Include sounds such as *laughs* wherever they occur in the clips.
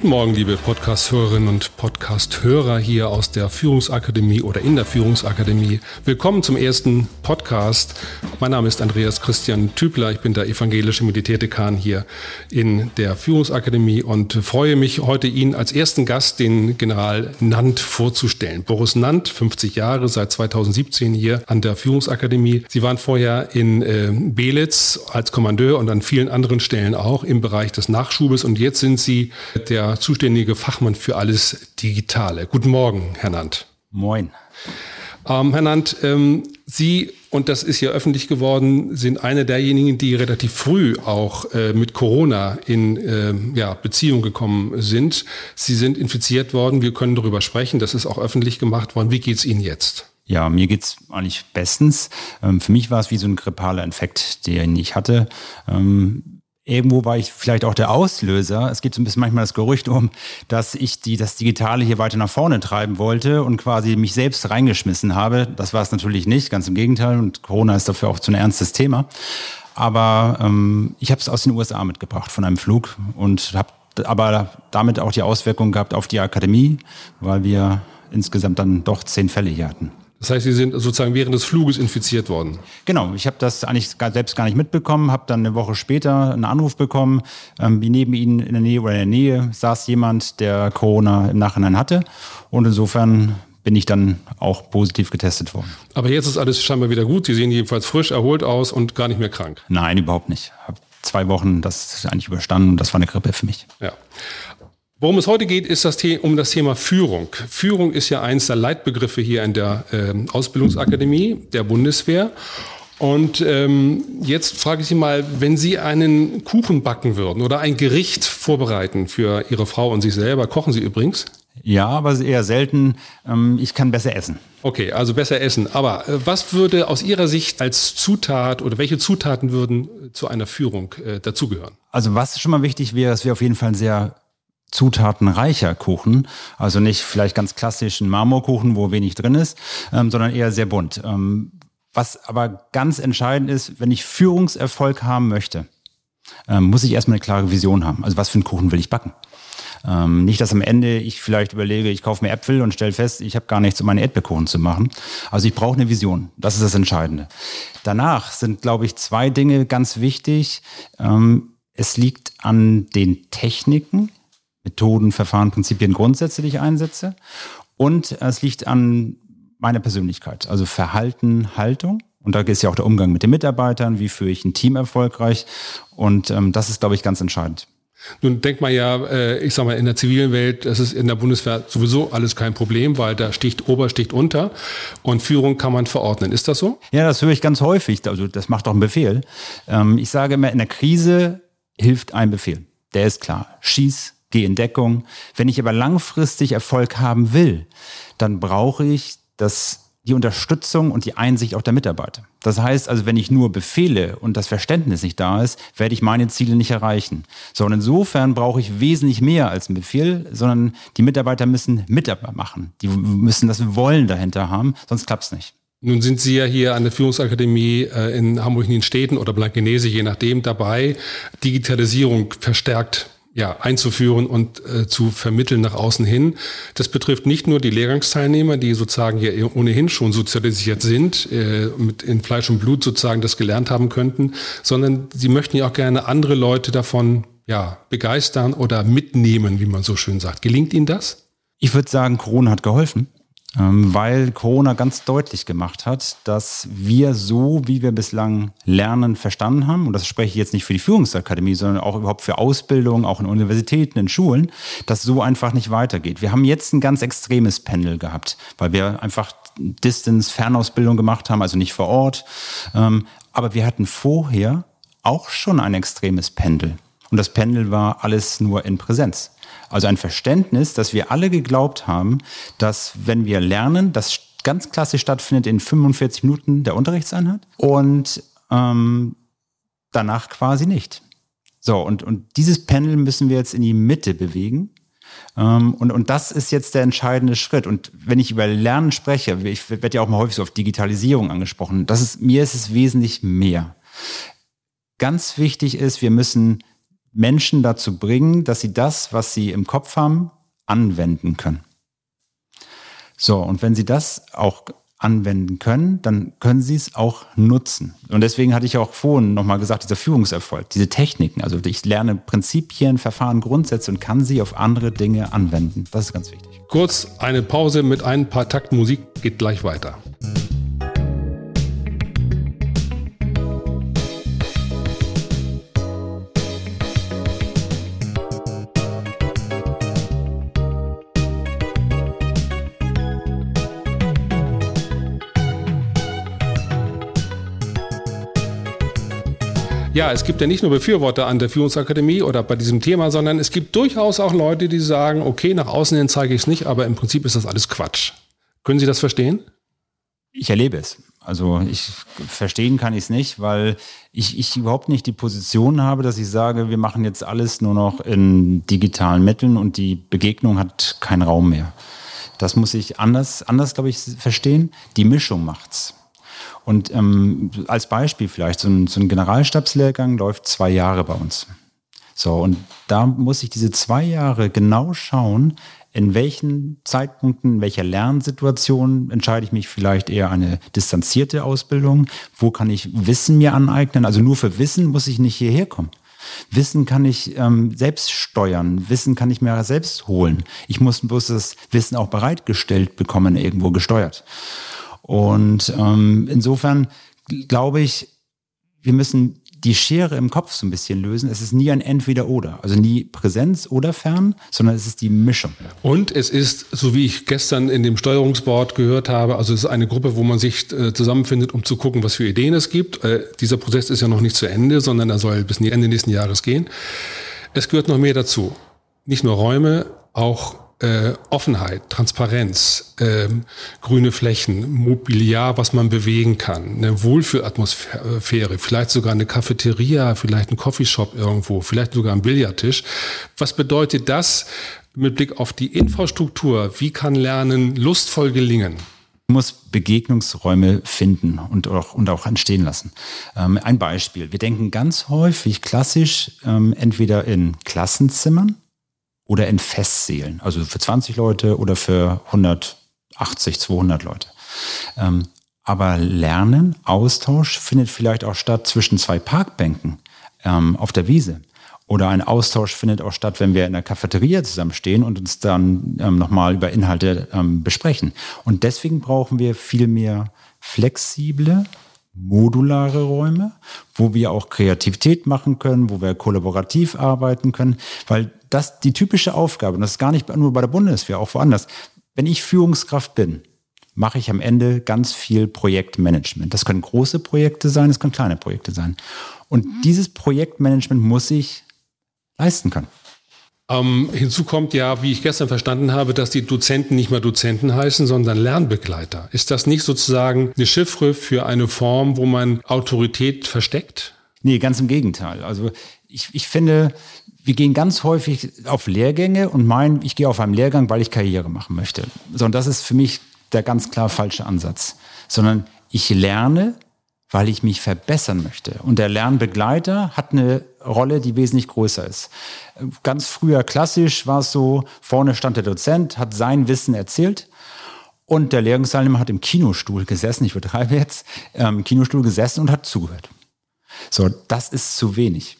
Guten Morgen, liebe Podcast-Hörerinnen und Podcast-Hörer hier aus der Führungsakademie oder in der Führungsakademie. Willkommen zum ersten Podcast. Mein Name ist Andreas Christian Tübler. Ich bin der evangelische Militärdekan hier in der Führungsakademie und freue mich heute Ihnen als ersten Gast den General Nant vorzustellen. Boris Nant, 50 Jahre, seit 2017 hier an der Führungsakademie. Sie waren vorher in äh, Belitz als Kommandeur und an vielen anderen Stellen auch im Bereich des Nachschubes und jetzt sind Sie der der zuständige Fachmann für alles Digitale. Guten Morgen, Herr Nant. Moin. Ähm, Herr Nant, ähm, Sie, und das ist ja öffentlich geworden, sind einer derjenigen, die relativ früh auch äh, mit Corona in äh, ja, Beziehung gekommen sind. Sie sind infiziert worden, wir können darüber sprechen, das ist auch öffentlich gemacht worden. Wie geht es Ihnen jetzt? Ja, mir geht es eigentlich bestens. Ähm, für mich war es wie so ein grippaler Infekt, den ich hatte. Ähm, irgendwo war ich vielleicht auch der Auslöser. Es gibt so ein bisschen manchmal das Gerücht um, dass ich die, das Digitale hier weiter nach vorne treiben wollte und quasi mich selbst reingeschmissen habe. Das war es natürlich nicht, ganz im Gegenteil. Und Corona ist dafür auch zu ein ernstes Thema. Aber ähm, ich habe es aus den USA mitgebracht von einem Flug und habe aber damit auch die Auswirkungen gehabt auf die Akademie, weil wir insgesamt dann doch zehn Fälle hier hatten. Das heißt, Sie sind sozusagen während des Fluges infiziert worden. Genau, ich habe das eigentlich selbst gar nicht mitbekommen, habe dann eine Woche später einen Anruf bekommen, ähm, wie neben Ihnen in der Nähe oder in der Nähe saß jemand, der Corona im Nachhinein hatte. Und insofern bin ich dann auch positiv getestet worden. Aber jetzt ist alles scheinbar wieder gut. Sie sehen jedenfalls frisch, erholt aus und gar nicht mehr krank. Nein, überhaupt nicht. Hab zwei Wochen das eigentlich überstanden und das war eine Grippe für mich. Ja. Worum es heute geht, ist das um das Thema Führung. Führung ist ja eins der Leitbegriffe hier in der äh, Ausbildungsakademie der Bundeswehr. Und ähm, jetzt frage ich Sie mal, wenn Sie einen Kuchen backen würden oder ein Gericht vorbereiten für Ihre Frau und sich selber, kochen Sie übrigens? Ja, aber eher selten. Ähm, ich kann besser essen. Okay, also besser essen. Aber äh, was würde aus Ihrer Sicht als Zutat oder welche Zutaten würden zu einer Führung äh, dazugehören? Also was schon mal wichtig wäre, es wäre auf jeden Fall ein sehr zutatenreicher Kuchen. Also nicht vielleicht ganz klassischen Marmorkuchen, wo wenig drin ist, ähm, sondern eher sehr bunt. Ähm, was aber ganz entscheidend ist, wenn ich Führungserfolg haben möchte, ähm, muss ich erstmal eine klare Vision haben. Also was für einen Kuchen will ich backen? Ähm, nicht, dass am Ende ich vielleicht überlege, ich kaufe mir Äpfel und stelle fest, ich habe gar nichts, um meine Erdbeerkuchen zu machen. Also ich brauche eine Vision. Das ist das Entscheidende. Danach sind, glaube ich, zwei Dinge ganz wichtig. Ähm, es liegt an den Techniken, Methoden, Verfahren, Prinzipien, Grundsätze, die ich einsetze. Und es liegt an meiner Persönlichkeit, also Verhalten, Haltung. Und da ist ja auch der Umgang mit den Mitarbeitern, wie führe ich ein Team erfolgreich. Und ähm, das ist, glaube ich, ganz entscheidend. Nun denkt man ja, äh, ich sag mal, in der zivilen Welt, das ist in der Bundeswehr sowieso alles kein Problem, weil da sticht Ober, sticht unter und Führung kann man verordnen. Ist das so? Ja, das höre ich ganz häufig. Also das macht doch einen Befehl. Ähm, ich sage immer, in der Krise hilft ein Befehl. Der ist klar. Schieß, gehe in Deckung. Wenn ich aber langfristig Erfolg haben will, dann brauche ich das die Unterstützung und die Einsicht auch der Mitarbeiter. Das heißt also, wenn ich nur befehle und das Verständnis nicht da ist, werde ich meine Ziele nicht erreichen. So, und insofern brauche ich wesentlich mehr als einen Befehl, sondern die Mitarbeiter müssen Mitarbeit machen. Die müssen das Wollen dahinter haben, sonst klappt es nicht. Nun sind Sie ja hier an der Führungsakademie äh, in Hamburg in den Städten oder Blankenese, je nachdem, dabei, Digitalisierung verstärkt ja, einzuführen und äh, zu vermitteln nach außen hin. Das betrifft nicht nur die Lehrgangsteilnehmer, die sozusagen hier ohnehin schon sozialisiert sind, äh, mit in Fleisch und Blut sozusagen das gelernt haben könnten, sondern sie möchten ja auch gerne andere Leute davon ja, begeistern oder mitnehmen, wie man so schön sagt. Gelingt Ihnen das? Ich würde sagen, Corona hat geholfen. Ähm, weil Corona ganz deutlich gemacht hat, dass wir so, wie wir bislang Lernen verstanden haben, und das spreche ich jetzt nicht für die Führungsakademie, sondern auch überhaupt für Ausbildung, auch in Universitäten, in Schulen, dass so einfach nicht weitergeht. Wir haben jetzt ein ganz extremes Pendel gehabt, weil wir einfach Distance, Fernausbildung gemacht haben, also nicht vor Ort. Ähm, aber wir hatten vorher auch schon ein extremes Pendel. Und das Pendel war alles nur in Präsenz. Also ein Verständnis, dass wir alle geglaubt haben, dass wenn wir lernen, das ganz klassisch stattfindet in 45 Minuten der Unterrichtseinheit und ähm, danach quasi nicht. So, und, und dieses Panel müssen wir jetzt in die Mitte bewegen. Ähm, und, und das ist jetzt der entscheidende Schritt. Und wenn ich über Lernen spreche, ich werde ja auch mal häufig so auf Digitalisierung angesprochen, das ist, mir ist es wesentlich mehr. Ganz wichtig ist, wir müssen Menschen dazu bringen, dass sie das, was sie im Kopf haben, anwenden können. So, und wenn sie das auch anwenden können, dann können sie es auch nutzen. Und deswegen hatte ich auch vorhin nochmal gesagt, dieser Führungserfolg, diese Techniken, also ich lerne Prinzipien, Verfahren, Grundsätze und kann sie auf andere Dinge anwenden. Das ist ganz wichtig. Kurz eine Pause mit ein paar Takten Musik, geht gleich weiter. Ja, es gibt ja nicht nur Befürworter an der Führungsakademie oder bei diesem Thema, sondern es gibt durchaus auch Leute, die sagen, okay, nach außen hin zeige ich es nicht, aber im Prinzip ist das alles Quatsch. Können Sie das verstehen? Ich erlebe es. Also ich verstehen kann ich es nicht, weil ich, ich überhaupt nicht die Position habe, dass ich sage, wir machen jetzt alles nur noch in digitalen Mitteln und die Begegnung hat keinen Raum mehr. Das muss ich anders, anders glaube ich, verstehen. Die Mischung macht's. Und ähm, als Beispiel vielleicht, so ein, so ein Generalstabslehrgang läuft zwei Jahre bei uns. So, und da muss ich diese zwei Jahre genau schauen, in welchen Zeitpunkten, in welcher Lernsituation entscheide ich mich vielleicht eher eine distanzierte Ausbildung? Wo kann ich Wissen mir aneignen? Also nur für Wissen muss ich nicht hierher kommen. Wissen kann ich ähm, selbst steuern, Wissen kann ich mir selbst holen. Ich muss bloß das Wissen auch bereitgestellt bekommen, irgendwo gesteuert. Und ähm, insofern glaube ich, wir müssen die Schere im Kopf so ein bisschen lösen. Es ist nie ein Entweder-Oder. Also nie Präsenz oder fern, sondern es ist die Mischung. Und es ist, so wie ich gestern in dem Steuerungsboard gehört habe, also es ist eine Gruppe, wo man sich äh, zusammenfindet, um zu gucken, was für Ideen es gibt. Äh, dieser Prozess ist ja noch nicht zu Ende, sondern er soll bis Ende nächsten Jahres gehen. Es gehört noch mehr dazu. Nicht nur Räume, auch äh, Offenheit, Transparenz, ähm, grüne Flächen, Mobiliar, was man bewegen kann, eine Wohlfühlatmosphäre, vielleicht sogar eine Cafeteria, vielleicht ein Coffeeshop irgendwo, vielleicht sogar ein Billardtisch. Was bedeutet das mit Blick auf die Infrastruktur? Wie kann Lernen lustvoll gelingen? muss Begegnungsräume finden und auch, und auch entstehen lassen. Ähm, ein Beispiel. Wir denken ganz häufig klassisch ähm, entweder in Klassenzimmern oder in Festsälen, also für 20 Leute oder für 180, 200 Leute. Ähm, aber Lernen, Austausch findet vielleicht auch statt zwischen zwei Parkbänken ähm, auf der Wiese. Oder ein Austausch findet auch statt, wenn wir in der Cafeteria zusammenstehen und uns dann ähm, nochmal über Inhalte ähm, besprechen. Und deswegen brauchen wir viel mehr flexible, modulare Räume, wo wir auch Kreativität machen können, wo wir kollaborativ arbeiten können, weil das die typische Aufgabe, und das ist gar nicht nur bei der Bundeswehr, auch woanders. Wenn ich Führungskraft bin, mache ich am Ende ganz viel Projektmanagement. Das können große Projekte sein, das können kleine Projekte sein. Und dieses Projektmanagement muss ich leisten können. Ähm, hinzu kommt ja, wie ich gestern verstanden habe, dass die Dozenten nicht mehr Dozenten heißen, sondern Lernbegleiter. Ist das nicht sozusagen eine Chiffre für eine Form, wo man Autorität versteckt? Nee, ganz im Gegenteil. Also ich, ich finde, wir gehen ganz häufig auf Lehrgänge und meinen, ich gehe auf einen Lehrgang, weil ich Karriere machen möchte. Sondern das ist für mich der ganz klar falsche Ansatz. Sondern ich lerne, weil ich mich verbessern möchte. Und der Lernbegleiter hat eine Rolle, die wesentlich größer ist. Ganz früher klassisch war es so, vorne stand der Dozent, hat sein Wissen erzählt und der Lehrgangsteilnehmer hat im Kinostuhl gesessen, ich betreibe jetzt, ähm, im Kinostuhl gesessen und hat zugehört. So, das ist zu wenig.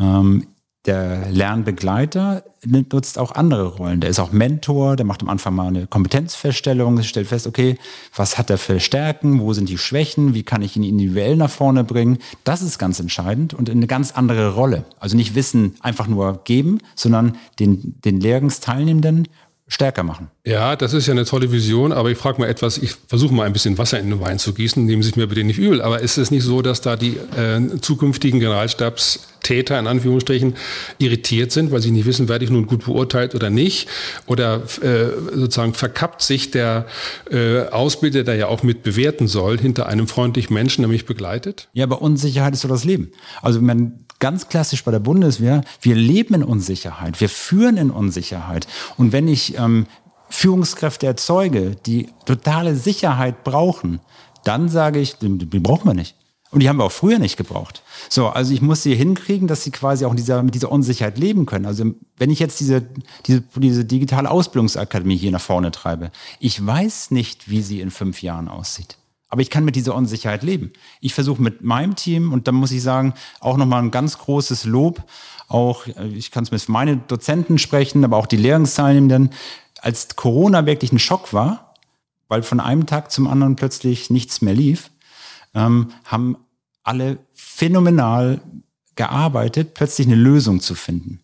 Ähm, der Lernbegleiter nutzt auch andere Rollen. Der ist auch Mentor, der macht am Anfang mal eine Kompetenzfeststellung, stellt fest, okay, was hat er für Stärken, wo sind die Schwächen, wie kann ich ihn individuell nach vorne bringen. Das ist ganz entscheidend und eine ganz andere Rolle. Also nicht Wissen einfach nur geben, sondern den, den Lehrgangsteilnehmenden stärker machen. Ja, das ist ja eine tolle Vision, aber ich frage mal etwas, ich versuche mal ein bisschen Wasser in den Wein zu gießen, nehmen Sie es mir bitte nicht übel, aber ist es nicht so, dass da die äh, zukünftigen Generalstabstäter in Anführungsstrichen irritiert sind, weil sie nicht wissen, werde ich nun gut beurteilt oder nicht? Oder äh, sozusagen verkappt sich der äh, Ausbilder, der ja auch mit bewerten soll, hinter einem freundlichen Menschen, der mich begleitet? Ja, aber Unsicherheit ist so das Leben. Also man ganz klassisch bei der Bundeswehr, wir leben in Unsicherheit, wir führen in Unsicherheit. Und wenn ich ähm, Führungskräfte erzeuge, die totale Sicherheit brauchen, dann sage ich, die, die brauchen wir nicht. Und die haben wir auch früher nicht gebraucht. So, also ich muss sie hinkriegen, dass sie quasi auch dieser, mit dieser Unsicherheit leben können. Also wenn ich jetzt diese, diese, diese digitale Ausbildungsakademie hier nach vorne treibe, ich weiß nicht, wie sie in fünf Jahren aussieht. Aber ich kann mit dieser Unsicherheit leben. Ich versuche mit meinem Team, und da muss ich sagen, auch nochmal ein ganz großes Lob, auch, ich kann es mit meinen Dozenten sprechen, aber auch die Lehrungsteilnehmenden, als Corona wirklich ein Schock war, weil von einem Tag zum anderen plötzlich nichts mehr lief, ähm, haben alle phänomenal gearbeitet, plötzlich eine Lösung zu finden.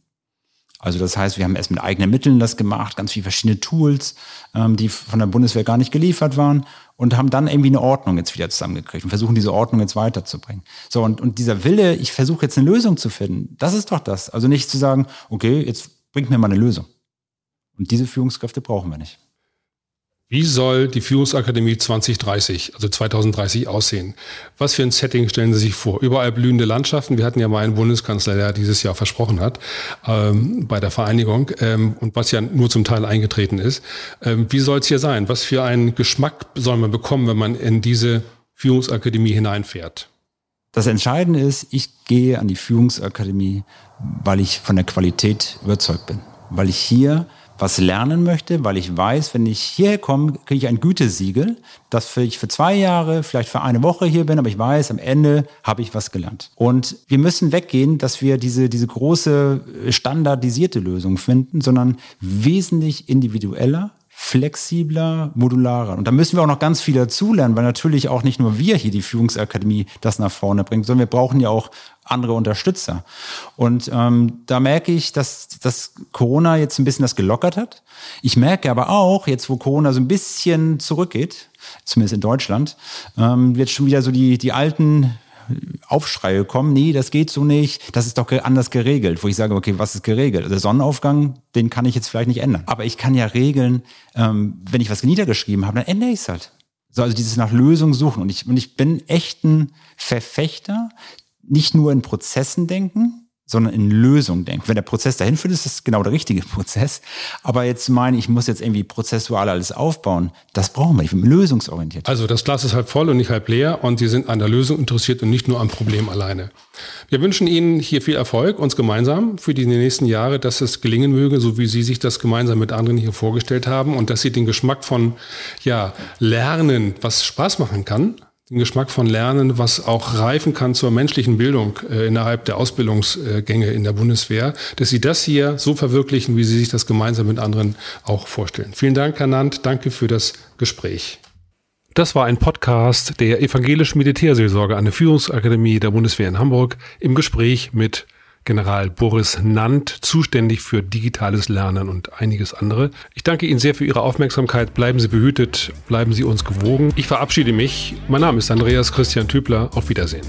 Also das heißt, wir haben erst mit eigenen Mitteln das gemacht, ganz viele verschiedene Tools, ähm, die von der Bundeswehr gar nicht geliefert waren und haben dann irgendwie eine Ordnung jetzt wieder zusammengekriegt und versuchen diese Ordnung jetzt weiterzubringen. So, und, und dieser Wille, ich versuche jetzt eine Lösung zu finden, das ist doch das. Also nicht zu sagen, okay, jetzt bringt mir mal eine Lösung. Und diese Führungskräfte brauchen wir nicht. Wie soll die Führungsakademie 2030, also 2030 aussehen? Was für ein Setting stellen Sie sich vor? Überall blühende Landschaften. Wir hatten ja mal einen Bundeskanzler, der dieses Jahr versprochen hat ähm, bei der Vereinigung ähm, und was ja nur zum Teil eingetreten ist. Ähm, wie soll es hier sein? Was für einen Geschmack soll man bekommen, wenn man in diese Führungsakademie hineinfährt? Das Entscheidende ist, ich gehe an die Führungsakademie, weil ich von der Qualität überzeugt bin, weil ich hier was lernen möchte, weil ich weiß, wenn ich hierher komme, kriege ich ein Gütesiegel, dass ich für zwei Jahre, vielleicht für eine Woche hier bin, aber ich weiß, am Ende habe ich was gelernt. Und wir müssen weggehen, dass wir diese, diese große standardisierte Lösung finden, sondern wesentlich individueller, flexibler, modularer. Und da müssen wir auch noch ganz viel dazulernen, weil natürlich auch nicht nur wir hier die Führungsakademie das nach vorne bringen, sondern wir brauchen ja auch andere Unterstützer. Und ähm, da merke ich, dass, dass Corona jetzt ein bisschen das gelockert hat. Ich merke aber auch, jetzt wo Corona so ein bisschen zurückgeht, zumindest in Deutschland, ähm, wird schon wieder so die, die alten Aufschreie kommen, nee, das geht so nicht, das ist doch anders geregelt, wo ich sage, okay, was ist geregelt? Der Sonnenaufgang, den kann ich jetzt vielleicht nicht ändern. Aber ich kann ja regeln, ähm, wenn ich was niedergeschrieben habe, dann ändere ich es halt. So, also dieses nach Lösungen suchen. Und ich, und ich bin echt ein Verfechter, nicht nur in Prozessen denken, sondern in Lösung denken. Wenn der Prozess dahin führt, ist das genau der richtige *laughs* Prozess. Aber jetzt meine ich muss jetzt irgendwie prozessual alles aufbauen, das brauchen wir nicht. Wir sind lösungsorientiert. Also das Glas ist halb voll und nicht halb leer und Sie sind an der Lösung interessiert und nicht nur am Problem alleine. Wir wünschen Ihnen hier viel Erfolg, uns gemeinsam für die nächsten Jahre, dass es gelingen möge, so wie Sie sich das gemeinsam mit anderen hier vorgestellt haben und dass Sie den Geschmack von ja, Lernen, was Spaß machen kann, den Geschmack von Lernen, was auch reifen kann zur menschlichen Bildung äh, innerhalb der Ausbildungsgänge in der Bundeswehr, dass Sie das hier so verwirklichen, wie Sie sich das gemeinsam mit anderen auch vorstellen. Vielen Dank, Herr Nant. Danke für das Gespräch. Das war ein Podcast der evangelischen Militärseelsorge an der Führungsakademie der Bundeswehr in Hamburg im Gespräch mit General Boris Nant, zuständig für digitales Lernen und einiges andere. Ich danke Ihnen sehr für Ihre Aufmerksamkeit. Bleiben Sie behütet, bleiben Sie uns gewogen. Ich verabschiede mich. Mein Name ist Andreas Christian Tübler. Auf Wiedersehen.